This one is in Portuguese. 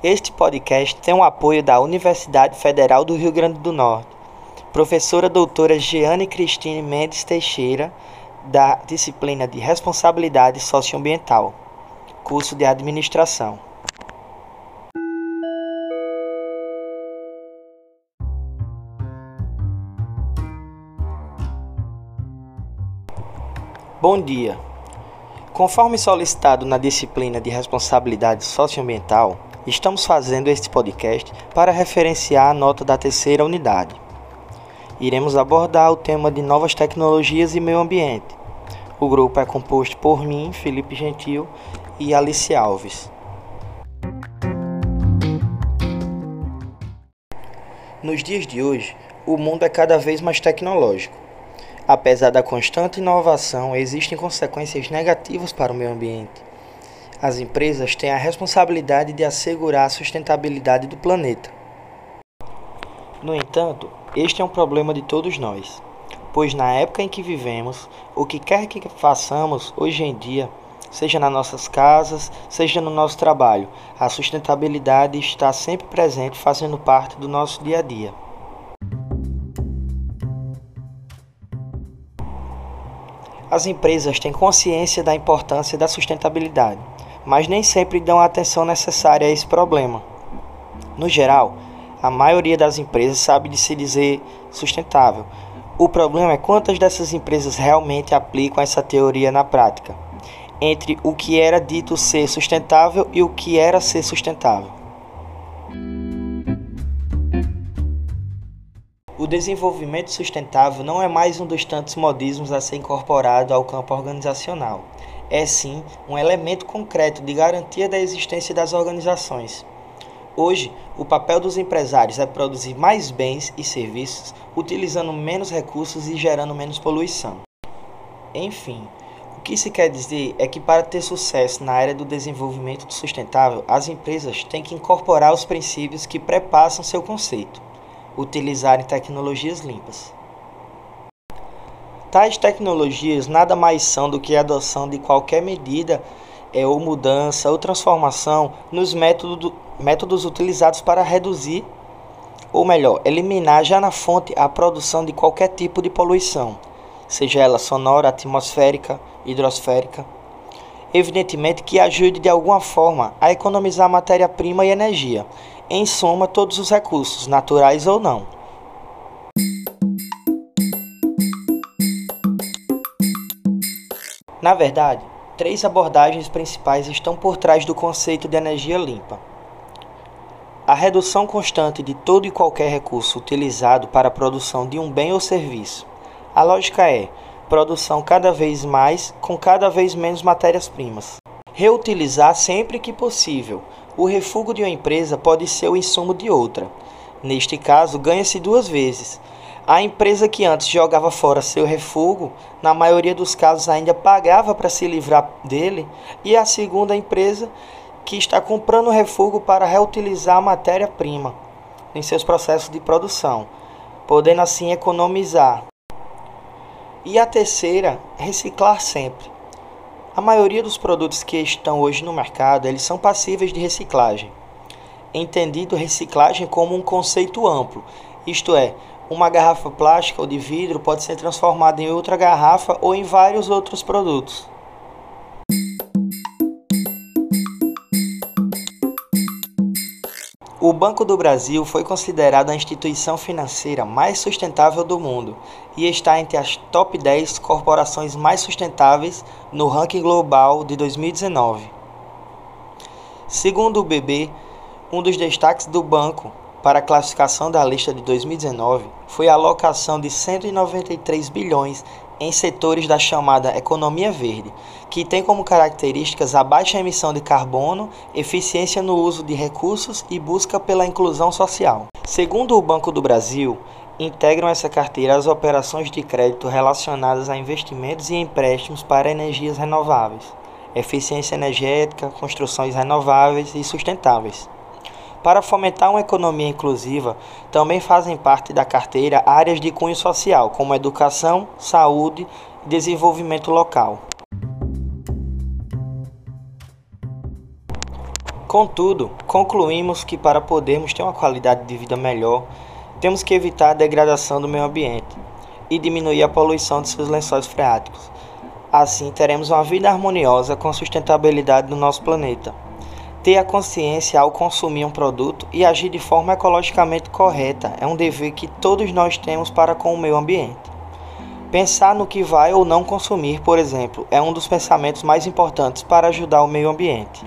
Este podcast tem o apoio da Universidade Federal do Rio Grande do Norte. Professora doutora Jeane Cristine Mendes Teixeira, da disciplina de Responsabilidade Socioambiental, curso de Administração. Bom dia. Conforme solicitado na disciplina de Responsabilidade Socioambiental, estamos fazendo este podcast para referenciar a nota da terceira unidade. Iremos abordar o tema de novas tecnologias e meio ambiente. O grupo é composto por mim, Felipe Gentil e Alice Alves. Nos dias de hoje, o mundo é cada vez mais tecnológico Apesar da constante inovação, existem consequências negativas para o meio ambiente. As empresas têm a responsabilidade de assegurar a sustentabilidade do planeta. No entanto, este é um problema de todos nós, pois na época em que vivemos, o que quer que façamos hoje em dia, seja nas nossas casas, seja no nosso trabalho, a sustentabilidade está sempre presente, fazendo parte do nosso dia a dia. As empresas têm consciência da importância da sustentabilidade, mas nem sempre dão a atenção necessária a esse problema. No geral, a maioria das empresas sabe de se dizer sustentável. O problema é quantas dessas empresas realmente aplicam essa teoria na prática, entre o que era dito ser sustentável e o que era ser sustentável. O desenvolvimento sustentável não é mais um dos tantos modismos a ser incorporado ao campo organizacional. É sim um elemento concreto de garantia da existência das organizações. Hoje, o papel dos empresários é produzir mais bens e serviços, utilizando menos recursos e gerando menos poluição. Enfim, o que se quer dizer é que para ter sucesso na área do desenvolvimento sustentável, as empresas têm que incorporar os princípios que prepassam seu conceito utilizarem tecnologias limpas. Tais tecnologias nada mais são do que a adoção de qualquer medida é, ou mudança ou transformação nos método, métodos utilizados para reduzir, ou melhor, eliminar já na fonte a produção de qualquer tipo de poluição, seja ela sonora, atmosférica, hidrosférica. Evidentemente que ajude de alguma forma a economizar matéria-prima e energia, em soma todos os recursos, naturais ou não. Na verdade, três abordagens principais estão por trás do conceito de energia limpa. A redução constante de todo e qualquer recurso utilizado para a produção de um bem ou serviço. A lógica é produção cada vez mais com cada vez menos matérias-primas. Reutilizar sempre que possível, o refúgio de uma empresa pode ser o insumo de outra. Neste caso, ganha-se duas vezes. A empresa que antes jogava fora seu refúgio, na maioria dos casos ainda pagava para se livrar dele, e a segunda empresa que está comprando refúgio para reutilizar a matéria-prima em seus processos de produção, podendo assim economizar. E a terceira, reciclar sempre. A maioria dos produtos que estão hoje no mercado, eles são passíveis de reciclagem. Entendido reciclagem como um conceito amplo, isto é, uma garrafa plástica ou de vidro pode ser transformada em outra garrafa ou em vários outros produtos. O Banco do Brasil foi considerada a instituição financeira mais sustentável do mundo e está entre as top 10 corporações mais sustentáveis no ranking global de 2019. Segundo o BB, um dos destaques do banco para a classificação da lista de 2019 foi a alocação de 193 bilhões em setores da chamada economia verde, que tem como características a baixa emissão de carbono, eficiência no uso de recursos e busca pela inclusão social. Segundo o Banco do Brasil, integram essa carteira as operações de crédito relacionadas a investimentos e empréstimos para energias renováveis, eficiência energética, construções renováveis e sustentáveis. Para fomentar uma economia inclusiva, também fazem parte da carteira áreas de cunho social, como educação, saúde e desenvolvimento local. Contudo, concluímos que para podermos ter uma qualidade de vida melhor, temos que evitar a degradação do meio ambiente e diminuir a poluição de seus lençóis freáticos. Assim, teremos uma vida harmoniosa com a sustentabilidade do nosso planeta. Ter a consciência ao consumir um produto e agir de forma ecologicamente correta é um dever que todos nós temos para com o meio ambiente. Pensar no que vai ou não consumir, por exemplo, é um dos pensamentos mais importantes para ajudar o meio ambiente.